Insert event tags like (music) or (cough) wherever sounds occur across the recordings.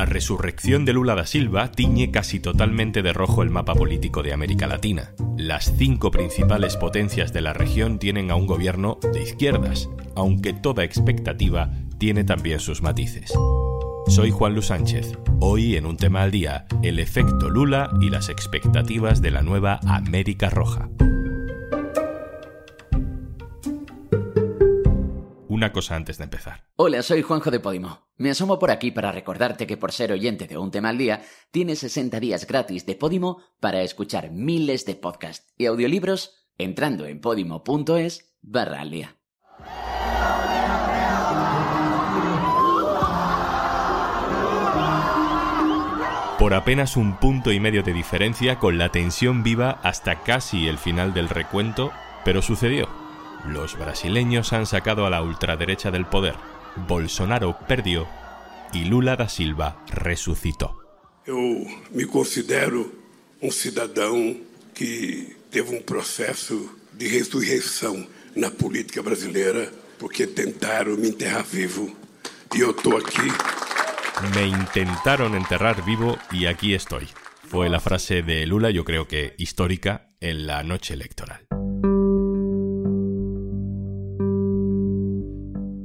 La resurrección de Lula da Silva tiñe casi totalmente de rojo el mapa político de América Latina. Las cinco principales potencias de la región tienen a un gobierno de izquierdas, aunque toda expectativa tiene también sus matices. Soy Juan Luis Sánchez. Hoy en un tema al día, el efecto Lula y las expectativas de la nueva América Roja. Una cosa antes de empezar. Hola, soy Juanjo de Podimo. Me asomo por aquí para recordarte que por ser oyente de un tema al día, tienes 60 días gratis de Podimo para escuchar miles de podcasts y audiolibros entrando en podimo.es barra al día. por apenas un punto y medio de diferencia con la tensión viva hasta casi el final del recuento, pero sucedió. Los brasileños han sacado a la ultraderecha del poder, Bolsonaro perdió y Lula da Silva resucitó. Yo me considero un ciudadano que teve un proceso de resurrección en la política brasileña porque tentaron me enterrar vivo y yo estoy aquí me intentaron enterrar vivo y aquí estoy. Fue la frase de Lula, yo creo que histórica, en la noche electoral.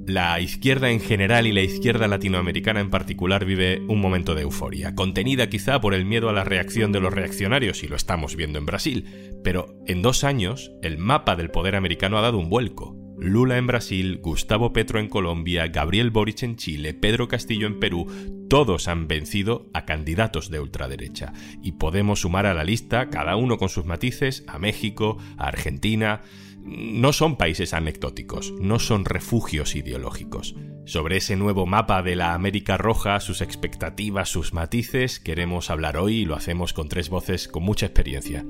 La izquierda en general y la izquierda latinoamericana en particular vive un momento de euforia, contenida quizá por el miedo a la reacción de los reaccionarios, y lo estamos viendo en Brasil, pero en dos años el mapa del poder americano ha dado un vuelco. Lula en Brasil, Gustavo Petro en Colombia, Gabriel Boric en Chile, Pedro Castillo en Perú, todos han vencido a candidatos de ultraderecha. Y podemos sumar a la lista, cada uno con sus matices, a México, a Argentina. No son países anecdóticos, no son refugios ideológicos. Sobre ese nuevo mapa de la América Roja, sus expectativas, sus matices, queremos hablar hoy y lo hacemos con tres voces con mucha experiencia.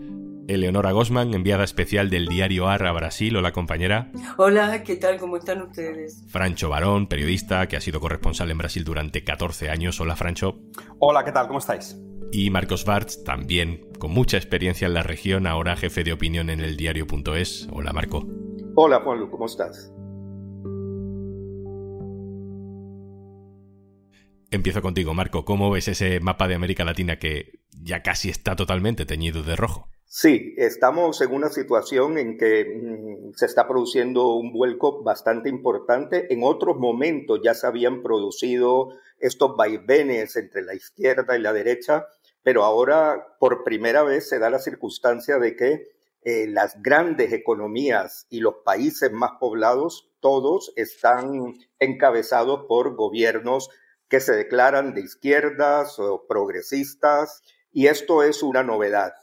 Eleonora Gosman, enviada especial del diario AR a Brasil. Hola, compañera. Hola, ¿qué tal? ¿Cómo están ustedes? Francho Barón, periodista que ha sido corresponsal en Brasil durante 14 años. Hola, Francho. Hola, ¿qué tal? ¿Cómo estáis? Y Marcos Bartz, también con mucha experiencia en la región, ahora jefe de opinión en el diario.es. Hola, Marco. Hola, Juanlu, ¿cómo estás? Empiezo contigo, Marco. ¿Cómo ves ese mapa de América Latina que ya casi está totalmente teñido de rojo? Sí, estamos en una situación en que mm, se está produciendo un vuelco bastante importante. En otros momentos ya se habían producido estos vaivenes entre la izquierda y la derecha, pero ahora por primera vez se da la circunstancia de que eh, las grandes economías y los países más poblados, todos están encabezados por gobiernos que se declaran de izquierdas o progresistas, y esto es una novedad.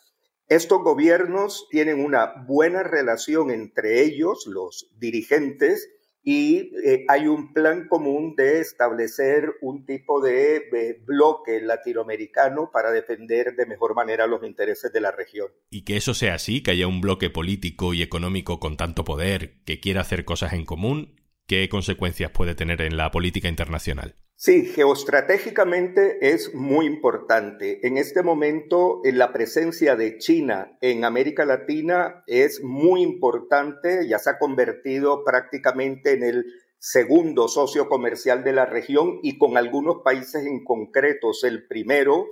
Estos gobiernos tienen una buena relación entre ellos, los dirigentes, y eh, hay un plan común de establecer un tipo de, de, bloque latinoamericano para defender de mejor manera los intereses de la región. Y que eso sea así, que haya un bloque político y económico con tanto poder que quiera hacer cosas en común, ¿qué consecuencias puede tener en la política internacional? Sí, geoestratégicamente es muy importante. En este momento, la presencia de China en América Latina es muy importante, ya se ha convertido prácticamente en el segundo socio comercial de la región y con algunos países en concretos el primero.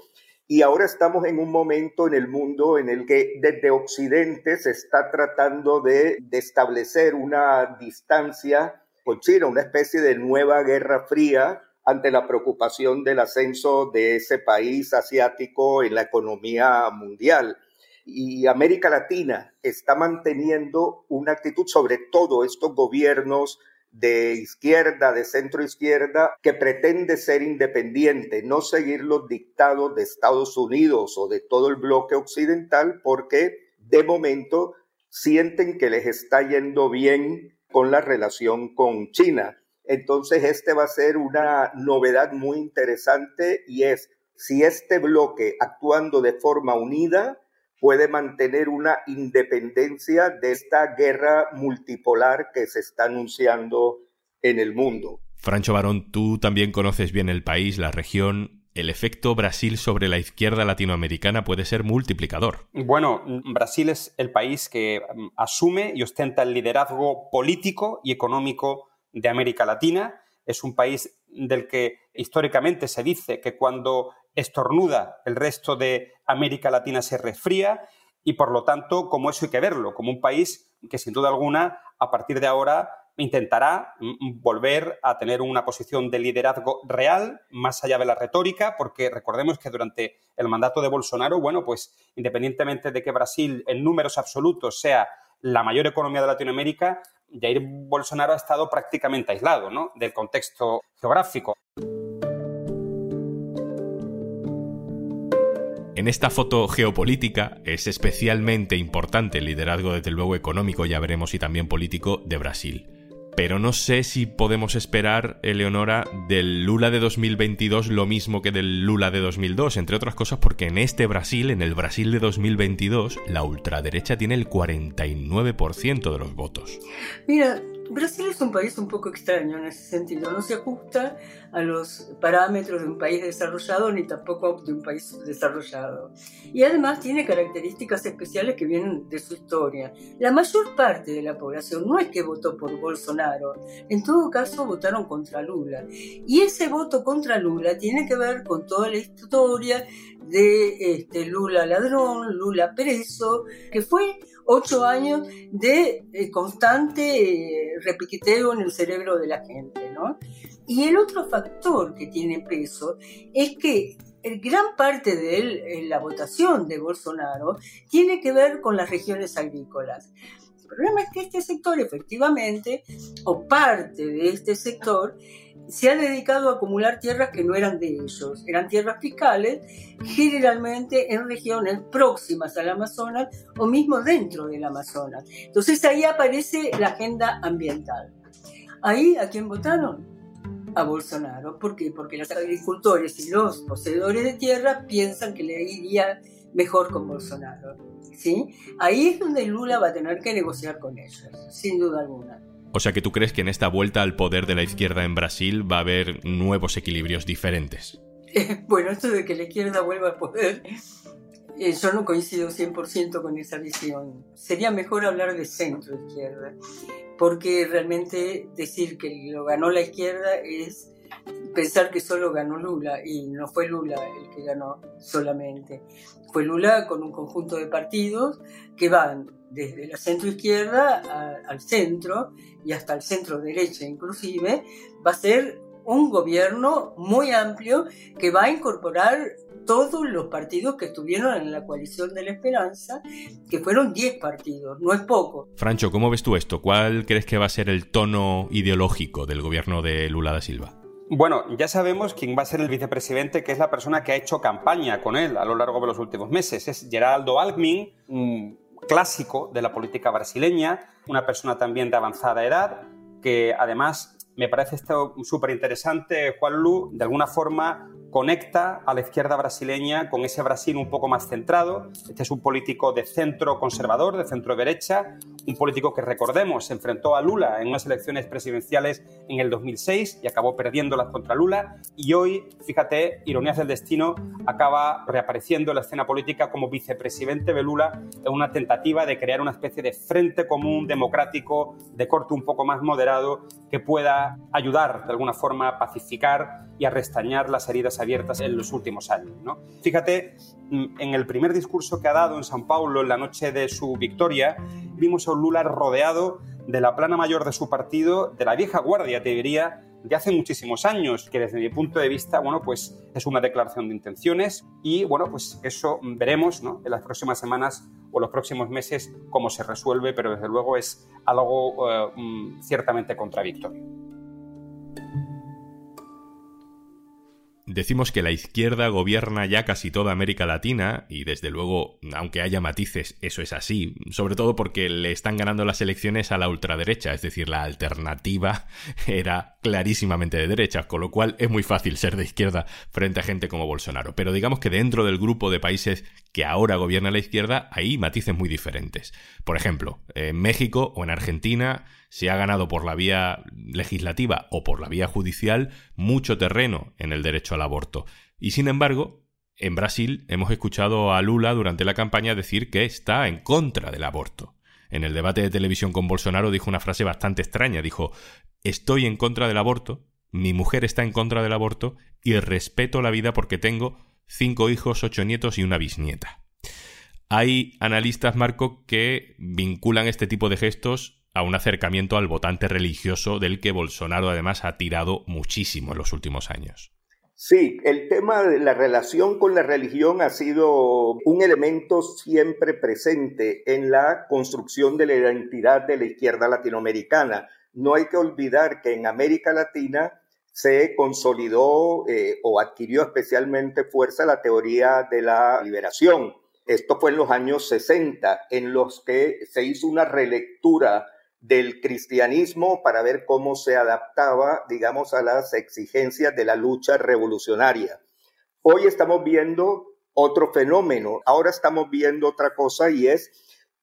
Y ahora estamos en un momento en el mundo en el que desde Occidente se está tratando de establecer una distancia con China, una especie de nueva guerra fría ante la preocupación del ascenso de ese país asiático en la economía mundial. Y América Latina está manteniendo una actitud sobre todo estos gobiernos de izquierda, de centro izquierda, que pretende ser independiente, no seguir los dictados de Estados Unidos o de todo el bloque occidental, porque de momento sienten que les está yendo bien con la relación con China. Entonces, este va a ser una novedad muy interesante y es si este bloque actuando de forma unida puede mantener una independencia de esta guerra multipolar que se está anunciando en el mundo. Francho Barón, tú también conoces bien el país, la región. El efecto Brasil sobre la izquierda latinoamericana puede ser multiplicador. Bueno, Brasil es el país que mm, asume y ostenta el liderazgo político y económico de América Latina. Es un país del que históricamente se dice que cuando estornuda el resto de América Latina se resfría y por lo tanto como eso hay que verlo, como un país que sin duda alguna a partir de ahora intentará mm, volver a tener una posición de liderazgo real, más allá de la retórica, porque recordemos que durante el mandato de Bolsonaro, bueno, pues independientemente de que Brasil en números absolutos sea la mayor economía de Latinoamérica, Jair Bolsonaro ha estado prácticamente aislado ¿no? del contexto geográfico. En esta foto geopolítica es especialmente importante el liderazgo, desde luego económico, ya veremos, y también político de Brasil pero no sé si podemos esperar, Eleonora, del Lula de 2022 lo mismo que del Lula de 2002, entre otras cosas porque en este Brasil, en el Brasil de 2022, la ultraderecha tiene el 49% de los votos. Mira, Brasil es un país un poco extraño en ese sentido, no se ajusta a los parámetros de un país desarrollado ni tampoco de un país desarrollado. Y además tiene características especiales que vienen de su historia. La mayor parte de la población no es que votó por Bolsonaro, en todo caso votaron contra Lula. Y ese voto contra Lula tiene que ver con toda la historia de este, Lula ladrón, Lula preso, que fue ocho años de eh, constante eh, repiqueteo en el cerebro de la gente, ¿no? Y el otro factor que tiene peso es que gran parte de la votación de Bolsonaro tiene que ver con las regiones agrícolas. El problema es que este sector efectivamente, o parte de este sector, se ha dedicado a acumular tierras que no eran de ellos, eran tierras fiscales, generalmente en regiones próximas al Amazonas o mismo dentro del Amazonas. Entonces ahí aparece la agenda ambiental. Ahí, ¿a quién votaron? A Bolsonaro. ¿Por qué? Porque los agricultores y los poseedores de tierra piensan que le iría mejor con Bolsonaro. ¿sí? Ahí es donde Lula va a tener que negociar con ellos, sin duda alguna. O sea que tú crees que en esta vuelta al poder de la izquierda en Brasil va a haber nuevos equilibrios diferentes. (laughs) bueno, esto de que la izquierda vuelva al poder, eh, yo no coincido 100% con esa visión. Sería mejor hablar de centro-izquierda, porque realmente decir que lo ganó la izquierda es pensar que solo ganó Lula, y no fue Lula el que ganó solamente. Fue Lula con un conjunto de partidos que van desde la centro izquierda al centro y hasta el centro derecha inclusive, va a ser un gobierno muy amplio que va a incorporar todos los partidos que estuvieron en la coalición de la esperanza, que fueron 10 partidos, no es poco. Francho, ¿cómo ves tú esto? ¿Cuál crees que va a ser el tono ideológico del gobierno de Lula da Silva? Bueno, ya sabemos quién va a ser el vicepresidente, que es la persona que ha hecho campaña con él a lo largo de los últimos meses. Es Geraldo Alckmin, un clásico de la política brasileña, una persona también de avanzada edad, que además me parece esto súper interesante, Juan Lu, de alguna forma conecta a la izquierda brasileña con ese Brasil un poco más centrado. Este es un político de centro conservador, de centro derecha, un político que recordemos se enfrentó a Lula en unas elecciones presidenciales en el 2006 y acabó perdiéndolas contra Lula y hoy, fíjate, ironías del destino, acaba reapareciendo en la escena política como vicepresidente de Lula en una tentativa de crear una especie de frente común democrático de corte un poco más moderado que pueda ayudar de alguna forma a pacificar y a restañar las heridas abiertas en los últimos años. ¿no? Fíjate, mm, en el primer discurso que ha dado en San Paulo en la noche de su victoria, vimos a un Lula rodeado de la plana mayor de su partido, de la vieja guardia, te diría, de hace muchísimos años, que desde mi punto de vista, bueno, pues es una declaración de intenciones y, bueno, pues eso veremos ¿no? en las próximas semanas o los próximos meses cómo se resuelve, pero desde luego es algo eh, mm, ciertamente contradictorio. Decimos que la izquierda gobierna ya casi toda América Latina y desde luego, aunque haya matices, eso es así, sobre todo porque le están ganando las elecciones a la ultraderecha, es decir, la alternativa (laughs) era clarísimamente de derecha, con lo cual es muy fácil ser de izquierda frente a gente como Bolsonaro. Pero digamos que dentro del grupo de países que ahora gobierna la izquierda hay matices muy diferentes. Por ejemplo, en México o en Argentina se ha ganado por la vía legislativa o por la vía judicial mucho terreno en el derecho al aborto. Y sin embargo, en Brasil hemos escuchado a Lula durante la campaña decir que está en contra del aborto. En el debate de televisión con Bolsonaro dijo una frase bastante extraña. Dijo, estoy en contra del aborto, mi mujer está en contra del aborto y respeto la vida porque tengo cinco hijos, ocho nietos y una bisnieta. Hay analistas, Marco, que vinculan este tipo de gestos a un acercamiento al votante religioso del que Bolsonaro además ha tirado muchísimo en los últimos años. Sí, el tema de la relación con la religión ha sido un elemento siempre presente en la construcción de la identidad de la izquierda latinoamericana. No hay que olvidar que en América Latina se consolidó eh, o adquirió especialmente fuerza la teoría de la liberación. Esto fue en los años 60, en los que se hizo una relectura del cristianismo para ver cómo se adaptaba, digamos, a las exigencias de la lucha revolucionaria. Hoy estamos viendo otro fenómeno, ahora estamos viendo otra cosa y es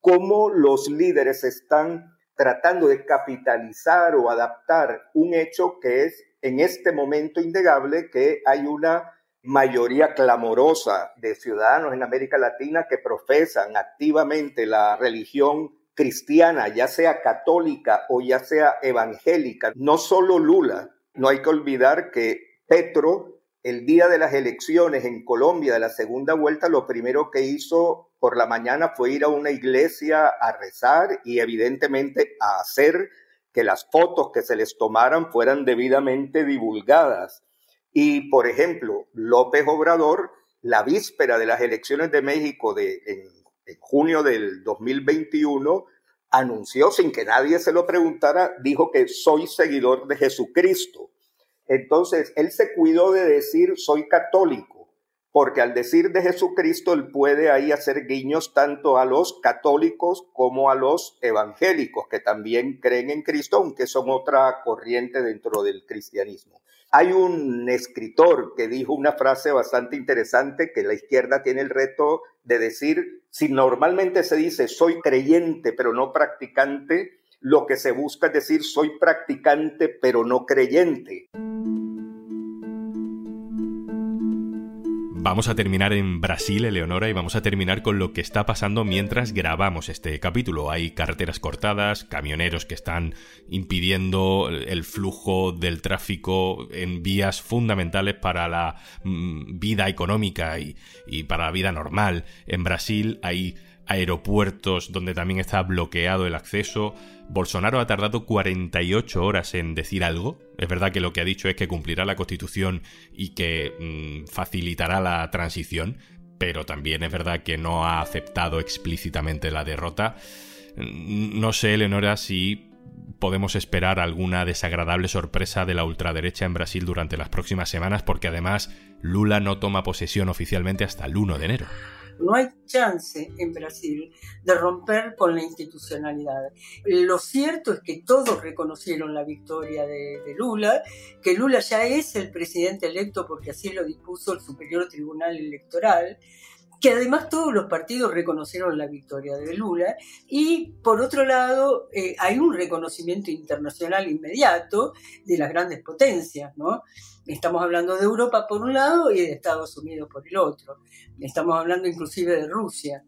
cómo los líderes están tratando de capitalizar o adaptar un hecho que es en este momento innegable que hay una mayoría clamorosa de ciudadanos en América Latina que profesan activamente la religión cristiana, ya sea católica o ya sea evangélica, no solo Lula, no hay que olvidar que Petro, el día de las elecciones en Colombia de la segunda vuelta, lo primero que hizo por la mañana fue ir a una iglesia a rezar y evidentemente a hacer que las fotos que se les tomaran fueran debidamente divulgadas. Y, por ejemplo, López Obrador, la víspera de las elecciones de México de, en junio del 2021, anunció sin que nadie se lo preguntara, dijo que soy seguidor de Jesucristo. Entonces, él se cuidó de decir soy católico, porque al decir de Jesucristo, él puede ahí hacer guiños tanto a los católicos como a los evangélicos, que también creen en Cristo, aunque son otra corriente dentro del cristianismo. Hay un escritor que dijo una frase bastante interesante que la izquierda tiene el reto de decir, si normalmente se dice soy creyente pero no practicante, lo que se busca es decir soy practicante pero no creyente. Vamos a terminar en Brasil, Eleonora, y vamos a terminar con lo que está pasando mientras grabamos este capítulo. Hay carreteras cortadas, camioneros que están impidiendo el flujo del tráfico en vías fundamentales para la mm, vida económica y, y para la vida normal. En Brasil hay aeropuertos donde también está bloqueado el acceso. Bolsonaro ha tardado 48 horas en decir algo. Es verdad que lo que ha dicho es que cumplirá la constitución y que mm, facilitará la transición, pero también es verdad que no ha aceptado explícitamente la derrota. Mm, no sé, Eleonora, si podemos esperar alguna desagradable sorpresa de la ultraderecha en Brasil durante las próximas semanas, porque además Lula no toma posesión oficialmente hasta el 1 de enero. No hay chance en Brasil de romper con la institucionalidad. Lo cierto es que todos reconocieron la victoria de, Lula, que Lula ya es el presidente electo porque así lo dispuso el Superior Tribunal Electoral, que además todos los partidos reconocieron la victoria de Lula y por otro lado eh, hay un reconocimiento internacional inmediato de las grandes potencias, ¿no? Estamos hablando de Europa por un lado y de Estados Unidos por el otro. Estamos hablando inclusive de Rusia,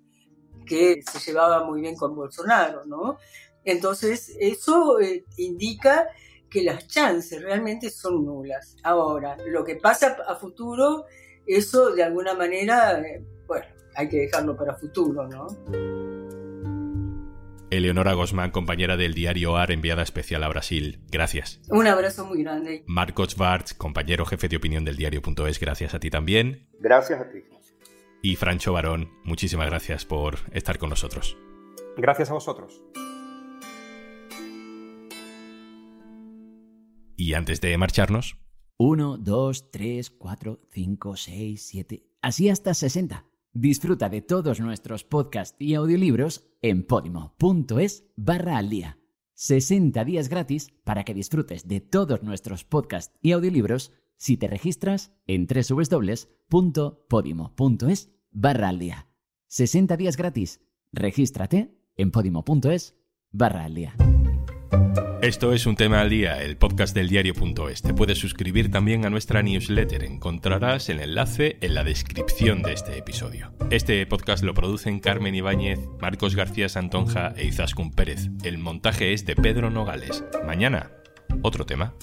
que se llevaba muy bien con Bolsonaro, ¿no? Entonces, eso eh, indica que las chances realmente son nulas. Ahora, lo que pasa a futuro, eso de alguna manera, eh, hay que dejarlo para futuro, ¿no? Eleonora Gosman, compañera del diario AR, enviada especial a Brasil. Gracias. Un abrazo muy grande. Marcos Bartz, compañero jefe de opinión del diario.es. Gracias a ti también. Gracias a ti. Y Francho Barón, muchísimas gracias por estar con nosotros. Gracias a vosotros. Y antes de marcharnos... 1, 2, 3, 4, 5, 6, 7... Así hasta 60. Disfruta de todos nuestros podcasts y audiolibros en podimo.es barra al día. 60 días gratis para que disfrutes de todos nuestros podcasts y audiolibros si te registras en www.podimo.es barra al día. 60 días gratis. Regístrate en podimo.es barra al día. Esto es un tema al día, el podcast del diario.es. Te puedes suscribir también a nuestra newsletter. Encontrarás el enlace en la descripción de este episodio. Este podcast lo producen Carmen Ibáñez, Marcos García Santonja e Izaskun Pérez. El montaje es de Pedro Nogales. Mañana, otro tema.